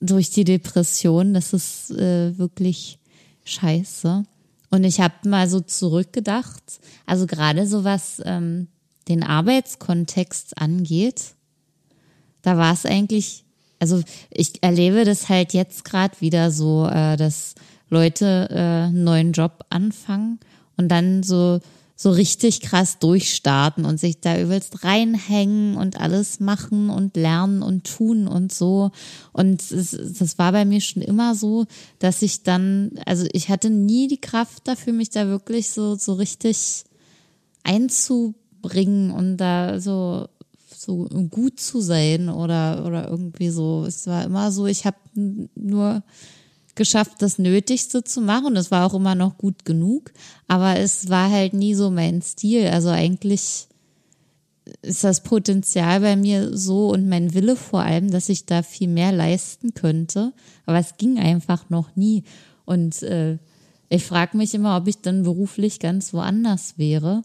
durch die Depression. Das ist äh, wirklich scheiße. Und ich habe mal so zurückgedacht, also gerade so was ähm, den Arbeitskontext angeht, da war es eigentlich, also ich erlebe das halt jetzt gerade wieder so, äh, dass Leute äh, einen neuen Job anfangen und dann so so richtig krass durchstarten und sich da übelst reinhängen und alles machen und lernen und tun und so. Und es, das war bei mir schon immer so, dass ich dann, also ich hatte nie die Kraft dafür, mich da wirklich so, so richtig einzubringen und da so so gut zu sein oder oder irgendwie so. Es war immer so, ich habe nur geschafft, das Nötigste zu machen. Das war auch immer noch gut genug. Aber es war halt nie so mein Stil. Also eigentlich ist das Potenzial bei mir so und mein Wille vor allem, dass ich da viel mehr leisten könnte. Aber es ging einfach noch nie. Und äh, ich frage mich immer, ob ich dann beruflich ganz woanders wäre.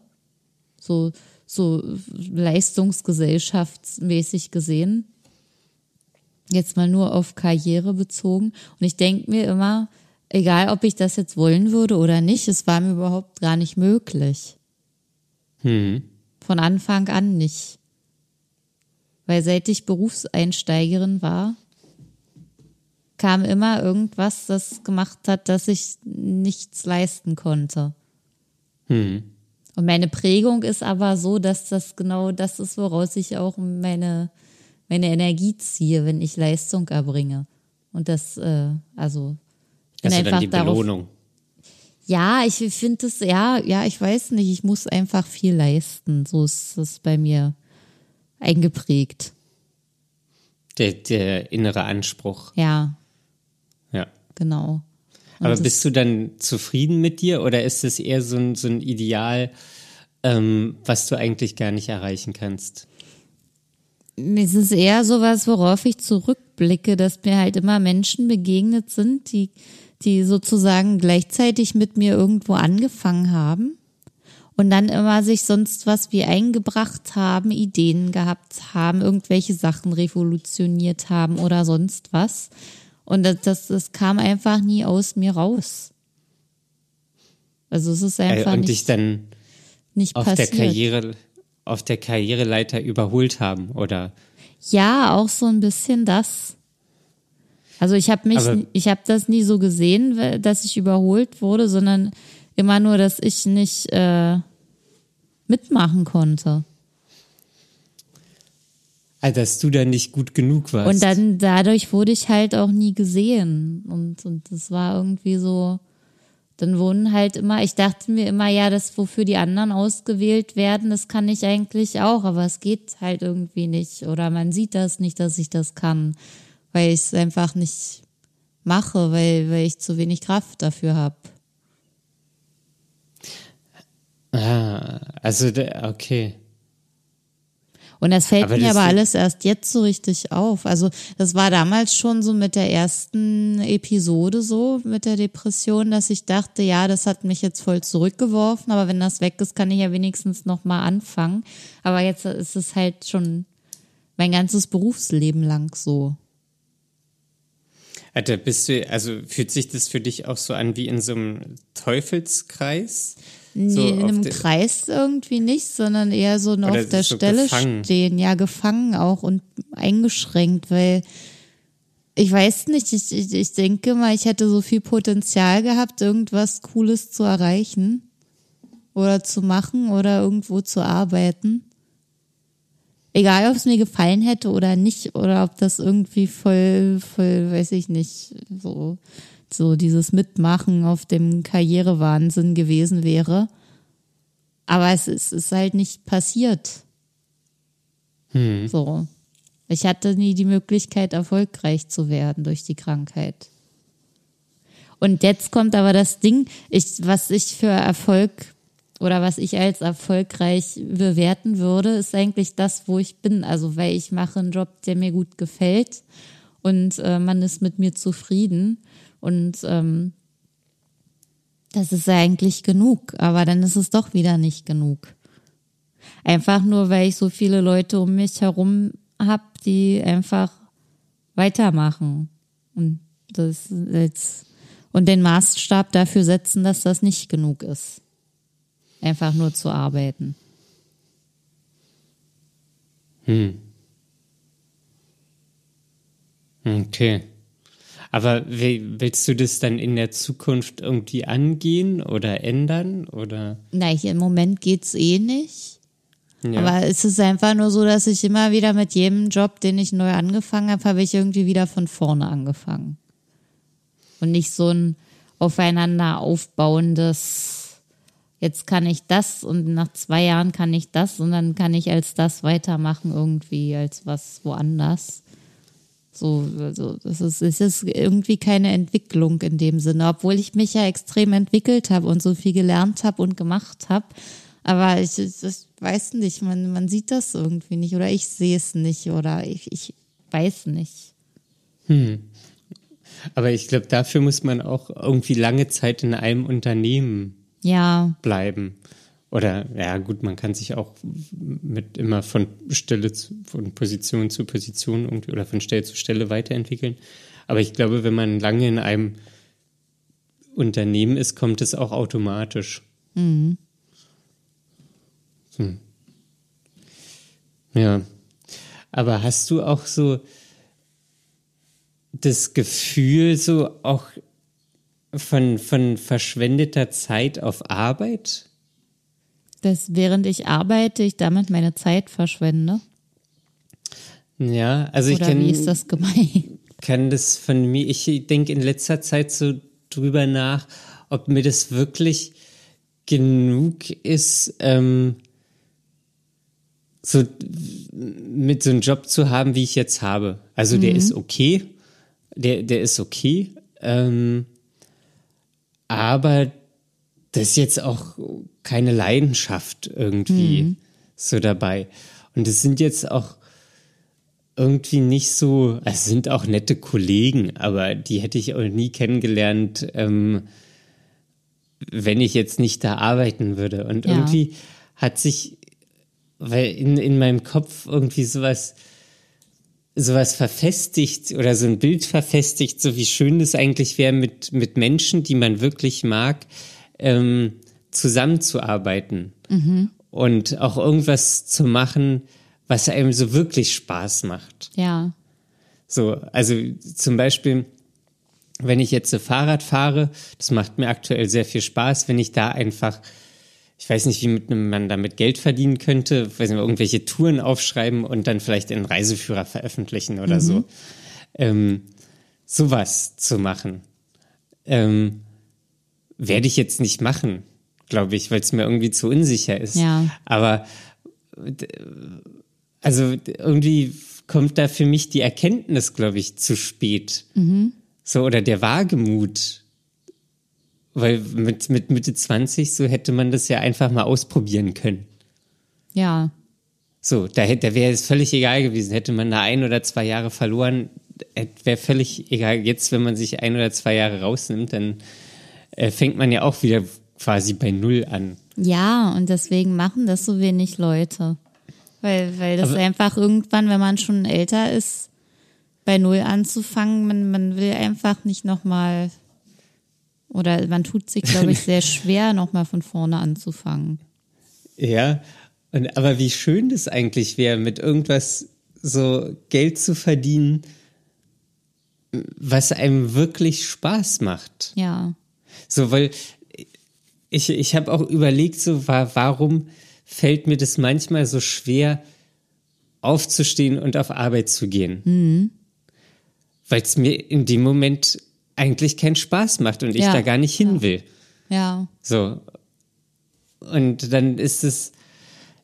So, so leistungsgesellschaftsmäßig gesehen jetzt mal nur auf Karriere bezogen. Und ich denke mir immer, egal ob ich das jetzt wollen würde oder nicht, es war mir überhaupt gar nicht möglich. Hm. Von Anfang an nicht. Weil seit ich Berufseinsteigerin war, kam immer irgendwas, das gemacht hat, dass ich nichts leisten konnte. Hm. Und meine Prägung ist aber so, dass das genau das ist, woraus ich auch meine meine Energie ziehe, wenn ich Leistung erbringe. Und das, äh, also, ich bin Also einfach dann die darauf. Belohnung. Ja, ich finde es, ja, ja, ich weiß nicht, ich muss einfach viel leisten. So ist das bei mir eingeprägt. Der, der innere Anspruch. Ja, Ja. genau. Und Aber bist du dann zufrieden mit dir oder ist es eher so ein, so ein Ideal, ähm, was du eigentlich gar nicht erreichen kannst? Es ist eher sowas, worauf ich zurückblicke, dass mir halt immer Menschen begegnet sind, die, die sozusagen gleichzeitig mit mir irgendwo angefangen haben und dann immer sich sonst was wie eingebracht haben, Ideen gehabt haben, irgendwelche Sachen revolutioniert haben oder sonst was. Und das, das, das kam einfach nie aus mir raus. Also es ist einfach und nicht, dich dann nicht auf passiert. der Karriere auf der Karriereleiter überholt haben oder Ja, auch so ein bisschen das. Also ich habe mich, Aber- ich habe das nie so gesehen, dass ich überholt wurde, sondern immer nur, dass ich nicht äh, mitmachen konnte. also dass du da nicht gut genug warst. Und dann dadurch wurde ich halt auch nie gesehen. Und, und das war irgendwie so, dann wurden halt immer, ich dachte mir immer, ja, das, wofür die anderen ausgewählt werden, das kann ich eigentlich auch, aber es geht halt irgendwie nicht. Oder man sieht das nicht, dass ich das kann, weil ich es einfach nicht mache, weil, weil ich zu wenig Kraft dafür habe. ah, also okay. Und das fällt Aber mir das- aber alles erst jetzt so richtig auf. Also das war damals schon so mit der ersten Episode so, mit der Depression, dass ich dachte, ja, das hat mich jetzt voll zurückgeworfen, aber wenn das weg ist, kann ich ja wenigstens nochmal anfangen. Aber jetzt ist es halt schon mein ganzes Berufsleben lang so. Alter, bist du, also fühlt sich das für dich auch so an wie in so einem Teufelskreis? Nee, So in einem Kreis irgendwie nicht, sondern eher so auf der so Stelle gefangen. stehen. Ja, gefangen auch und eingeschränkt, weil ich weiß nicht, ich, ich, ich denke mal, ich hätte so viel Potenzial gehabt, irgendwas Cooles zu erreichen oder zu machen oder irgendwo zu arbeiten. Egal, ob es mir gefallen hätte oder nicht, oder ob das irgendwie voll, voll, weiß ich nicht, so, so dieses Mitmachen auf dem Karrierewahnsinn gewesen wäre. Aber es ist, ist halt nicht passiert. So. Ich hatte nie die Möglichkeit, erfolgreich zu werden durch die Krankheit. Und jetzt kommt aber das Ding, ich, was ich für Erfolg oder was ich als erfolgreich bewerten würde, ist eigentlich das, wo ich bin. Also, weil ich mache einen Job, der mir gut gefällt und äh, man ist mit mir zufrieden. Und ähm, das ist eigentlich genug, aber dann ist es doch wieder nicht genug. Einfach nur, weil ich so viele Leute um mich herum hab, die einfach weitermachen und das jetzt und den Maßstab dafür setzen, dass das nicht genug ist. Einfach nur zu arbeiten. Okay. Aber willst du das dann in der Zukunft irgendwie angehen oder ändern oder? Na, ich, im Moment geht's eh nicht. Ja. Aber es ist einfach nur so, dass ich immer wieder mit jedem Job, den ich neu angefangen habe, habe ich irgendwie wieder von vorne angefangen. Und nicht so ein aufeinander aufbauendes, jetzt kann ich das und nach zwei Jahren kann ich das und dann kann ich als das weitermachen irgendwie, als was woanders. So, also das ist, es ist irgendwie keine Entwicklung in dem Sinne, obwohl ich mich ja extrem entwickelt habe und so viel gelernt habe und gemacht habe. Aber ich, ich, weiß nicht, man, man sieht das irgendwie nicht oder ich sehe es nicht oder ich, ich weiß nicht. Aber ich glaube, dafür muss man auch irgendwie lange Zeit in einem Unternehmen Ja, bleiben. Oder, ja, gut, man kann sich auch mit immer von Stelle zu, von Position zu Position irgendwie oder von Stelle zu Stelle weiterentwickeln. Aber ich glaube, wenn man lange in einem Unternehmen ist, kommt es auch automatisch. Hm. Ja. Aber hast du auch so das Gefühl, so auch von, von verschwendeter Zeit auf Arbeit? Dass während ich arbeite, ich damit meine Zeit verschwende. Ja, also ich Oder wie ist kann, das gemeint? kann das von mir, ich denke in letzter Zeit so drüber nach, ob mir das wirklich genug ist, ähm, so mit so einem Job zu haben, wie ich jetzt habe. Also der ist okay, der, der ist okay, ähm, aber das ist jetzt auch keine Leidenschaft irgendwie so dabei. Und es sind jetzt auch irgendwie nicht so, es sind auch nette Kollegen, aber die hätte ich auch nie kennengelernt, ähm, wenn ich jetzt nicht da arbeiten würde. Und Ja. irgendwie hat sich, weil in, in meinem Kopf irgendwie sowas, sowas verfestigt oder so ein Bild verfestigt, so wie schön es eigentlich wäre, mit, mit Menschen, die man wirklich mag, ähm, zusammenzuarbeiten und auch irgendwas zu machen, was einem so wirklich Spaß macht. Ja. So, also zum Beispiel, wenn ich jetzt so Fahrrad fahre, das macht mir aktuell sehr viel Spaß, wenn ich da einfach, ich weiß nicht, wie mit, man damit Geld verdienen könnte, weiß nicht, irgendwelche Touren aufschreiben und dann vielleicht in Reiseführer veröffentlichen oder so. Ähm, sowas zu machen. Ähm, werde ich jetzt nicht machen, glaube ich, weil es mir irgendwie zu unsicher ist. Ja. Aber also irgendwie kommt da für mich die Erkenntnis, glaube ich, zu spät. So, oder der Wagemut. Weil mit, mit Mitte 20 so hätte man das ja einfach mal ausprobieren können. Ja. So, da, hätte- da wäre es völlig egal gewesen. Hätte man da ein oder zwei Jahre verloren, wäre völlig egal. Jetzt, wenn man sich ein oder zwei Jahre rausnimmt, dann äh, fängt man ja auch wieder quasi bei Null an. Ja, und deswegen machen das so wenig Leute. Weil, weil das Aber- einfach irgendwann, wenn man schon älter ist, bei Null anzufangen, man, man will einfach nicht nochmal, oder man tut sich, glaube ich, sehr schwer, nochmal von vorne anzufangen. Ja, und, aber wie schön das eigentlich wäre, mit irgendwas so Geld zu verdienen, was einem wirklich Spaß macht. Ja, So, weil ich, ich habe auch überlegt, so, wa- warum fällt mir das manchmal so schwer, aufzustehen und auf Arbeit zu gehen? Weil es mir in dem Moment eigentlich keinen Spaß macht und ich Ja, da gar nicht hin will. ja, So. Und dann ist es,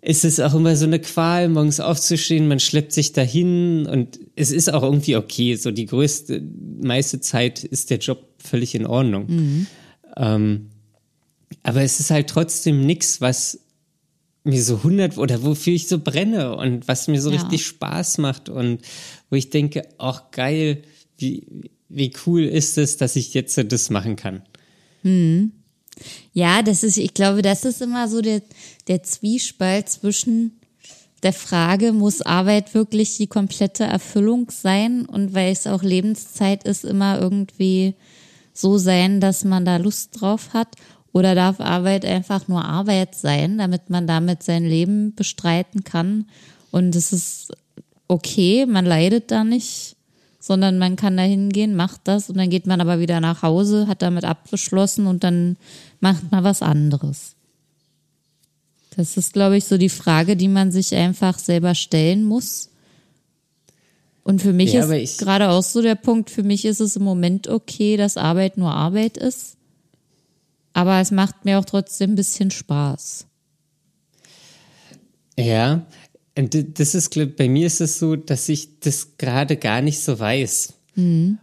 ist es auch immer so eine Qual, morgens aufzustehen, man schleppt sich dahin und es ist auch irgendwie okay. So die größte, meiste Zeit ist der Job völlig in Ordnung. Ähm, aber es ist halt trotzdem nichts, was mir so hundert oder wofür ich so brenne und was mir so Ja. richtig Spaß macht und wo ich denke, ach geil, wie, wie cool ist es, dass ich jetzt so das machen kann. Ja, das ist, ich glaube, das ist immer so der, der Zwiespalt zwischen der Frage, muss Arbeit wirklich die komplette Erfüllung sein? Und weil es auch Lebenszeit ist, immer irgendwie so sein, dass man da Lust drauf hat? Oder darf Arbeit einfach nur Arbeit sein, damit man damit sein Leben bestreiten kann? Und es ist okay, man leidet da nicht, sondern man kann da hingehen, macht das und dann geht man aber wieder nach Hause, hat damit abgeschlossen und dann macht man was anderes. Das ist, glaube ich, so die Frage, die man sich einfach selber stellen muss. Und für mich Ja, ist gerade auch so der Punkt, für mich ist es im Moment okay, dass Arbeit nur Arbeit ist. Aber es macht mir auch trotzdem ein bisschen Spaß. Ja, das ist, bei mir ist es so, dass ich das gerade gar nicht so weiß.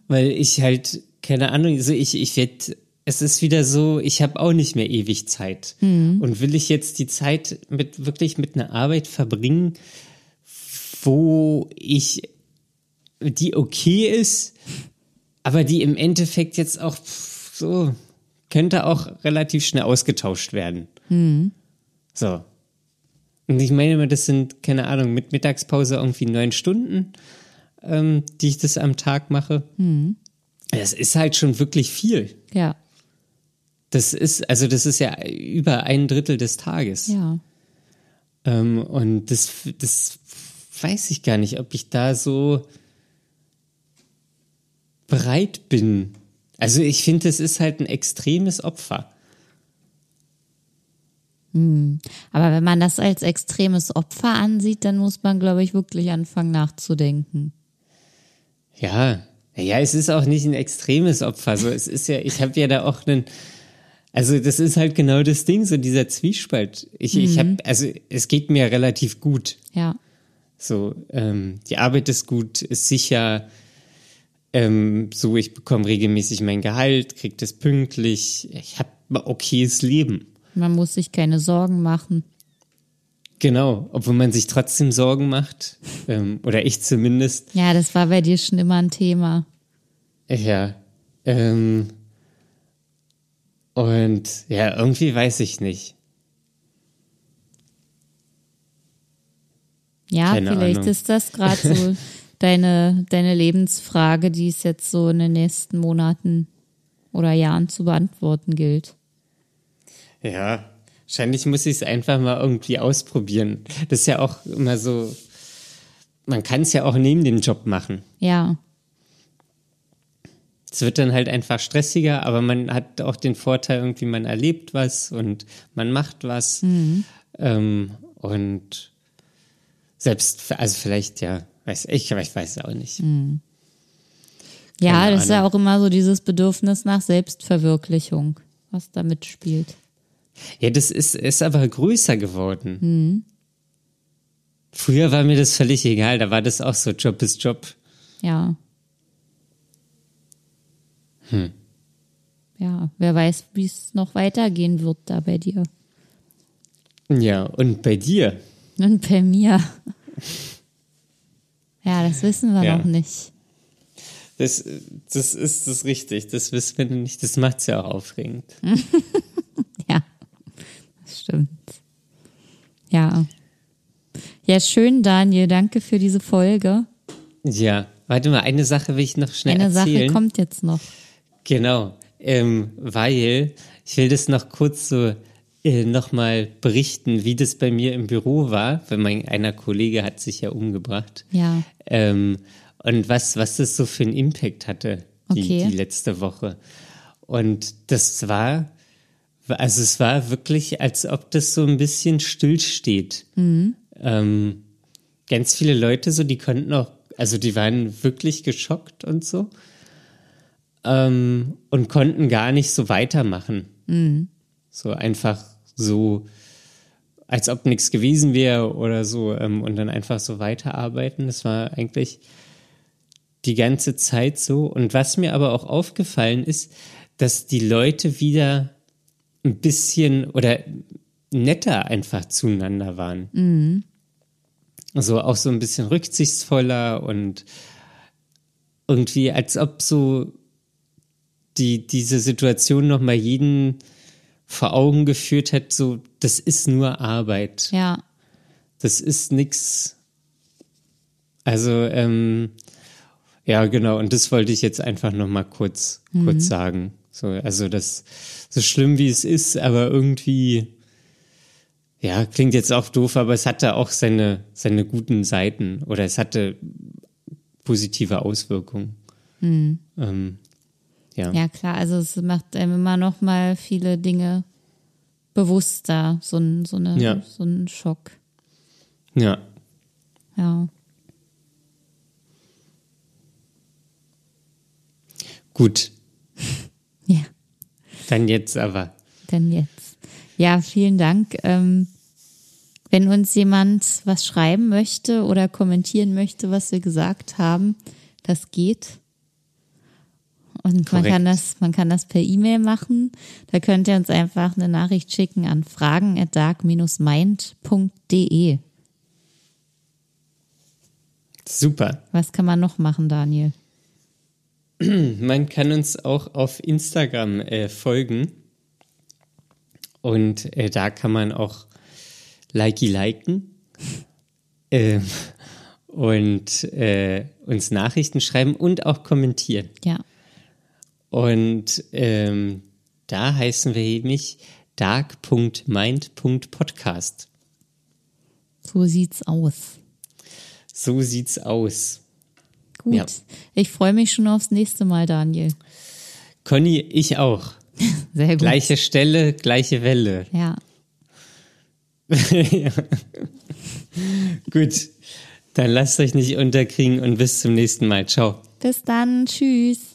Weil ich halt, keine Ahnung, also ich, ich werde, es ist wieder so, ich habe auch nicht mehr ewig Zeit. Und will ich jetzt die Zeit mit wirklich mit einer Arbeit verbringen, wo ich, die okay ist, aber die im Endeffekt jetzt auch so, könnte auch relativ schnell ausgetauscht werden. So. Und ich meine immer, das sind, keine Ahnung, mit Mittagspause irgendwie neun Stunden, ähm, die ich das am Tag mache. Das ist halt schon wirklich viel. Ja, Das ist, also das ist ja über ein Drittel des Tages. ja. Ähm, und das, das weiß ich gar nicht, ob ich da so bereit bin. Also ich finde, es ist halt ein extremes Opfer. Aber wenn man das als extremes Opfer ansieht, dann muss man, glaube ich, wirklich anfangen nachzudenken. Ja, ja, es ist auch nicht ein extremes Opfer. So, es ist ja, ich habe ja da auch einen, also das ist halt genau das Ding, so dieser Zwiespalt. Ich, ich habe, also es geht mir relativ gut. Ja, So, ähm, die Arbeit ist gut, ist sicher. Ähm, so, ich bekomme regelmäßig mein Gehalt, krieg das pünktlich. Ich habe ein okayes Leben. man muss sich keine Sorgen machen. Genau, obwohl man sich trotzdem Sorgen macht, ähm, oder ich zumindest. Ja, das war bei dir schon immer ein Thema. Ja. Ähm, und ja, irgendwie weiß ich nicht. Ja, Keine vielleicht Ahnung. ist das gerade so deine, deine Lebensfrage, die es jetzt so in den nächsten Monaten oder Jahren zu beantworten gilt. Ja, wahrscheinlich muss ich es einfach mal irgendwie ausprobieren. Das ist ja auch immer so, man kann es ja auch neben dem Job machen. Ja, Es wird dann halt einfach stressiger, aber man hat auch den Vorteil, irgendwie man erlebt was und man macht was. Ähm, und selbst, also vielleicht, ja, weiß ich, ich weiß es auch nicht. ja, Keine das ist ja Ahnung. auch immer so dieses Bedürfnis nach Selbstverwirklichung, was da mitspielt. Ja, das ist, ist aber größer geworden. Früher war mir das völlig egal, da war das auch so, Job ist Job. Ja. Ja, wer weiß, wie es noch weitergehen wird da bei dir. Ja, und bei dir? Und bei mir. Ja, das wissen wir Ja. noch nicht. Das, das ist das richtig, das wissen wir nicht, das macht's ja auch aufregend. Ja, das stimmt. Ja. Ja, schön, Daniel. Danke für diese Folge. Ja, warte mal, eine Sache will ich noch schnell Eine Sache erzählen. kommt jetzt noch. Genau, ähm, weil ich will das noch kurz so äh, nochmal berichten, wie das bei mir im Büro war, weil mein einer Kollege hat sich ja umgebracht. Ja. Ähm, und was, was das so für einen Impact hatte, die, Okay. die letzte Woche. Und das war, also es war wirklich, als ob das so ein bisschen stillsteht. Ähm, ganz viele Leute so, die konnten auch, also die waren wirklich geschockt und so. Ähm, und konnten gar nicht so weitermachen. So einfach so, als ob nichts gewesen wäre oder so ähm, und dann einfach so weiterarbeiten. Das war eigentlich die ganze Zeit so. Und was mir aber auch aufgefallen ist, dass die Leute wieder ein bisschen oder netter einfach zueinander waren. Also auch so ein bisschen rücksichtsvoller und irgendwie, als ob so die, diese Situation nochmal jeden vor Augen geführt hat, so, das ist nur Arbeit. Ja. Das ist nix. Also, ähm, ja, genau, und das wollte ich jetzt einfach nochmal kurz, kurz sagen. So, also das, so schlimm wie es ist, aber irgendwie, ja, klingt jetzt auch doof, aber es hatte auch seine, seine guten Seiten oder es hatte positive Auswirkungen. Ähm, ja. Ja, klar. Also es macht einem immer noch mal viele Dinge bewusster. So ein, so eine, Ja. so ein Schock. ja. Ja. Gut, Ja. dann jetzt aber. Denn jetzt. Ja, vielen Dank. Ähm, wenn uns jemand was schreiben möchte oder kommentieren möchte, was wir gesagt haben, das geht. Und man kann das, man kann das per E-Mail machen. Da könnt ihr uns einfach eine Nachricht schicken an fragen@dark-mind.de. Super. Was kann man noch machen, Daniel? Man kann uns auch auf Instagram äh, folgen. Und äh, da kann man auch Likey liken. ähm, und äh, uns Nachrichten schreiben und auch kommentieren. Ja, Und ähm, da heißen wir nämlich dark.mind.podcast. so sieht's aus. So sieht's aus. Gut. Ja. Ich freue mich schon aufs nächste Mal, Daniel. Conny, ich auch. Sehr gut. Gleiche Stelle, gleiche Welle. Ja. Gut, dann lasst euch nicht unterkriegen und bis zum nächsten Mal. Ciao. Bis dann. Tschüss.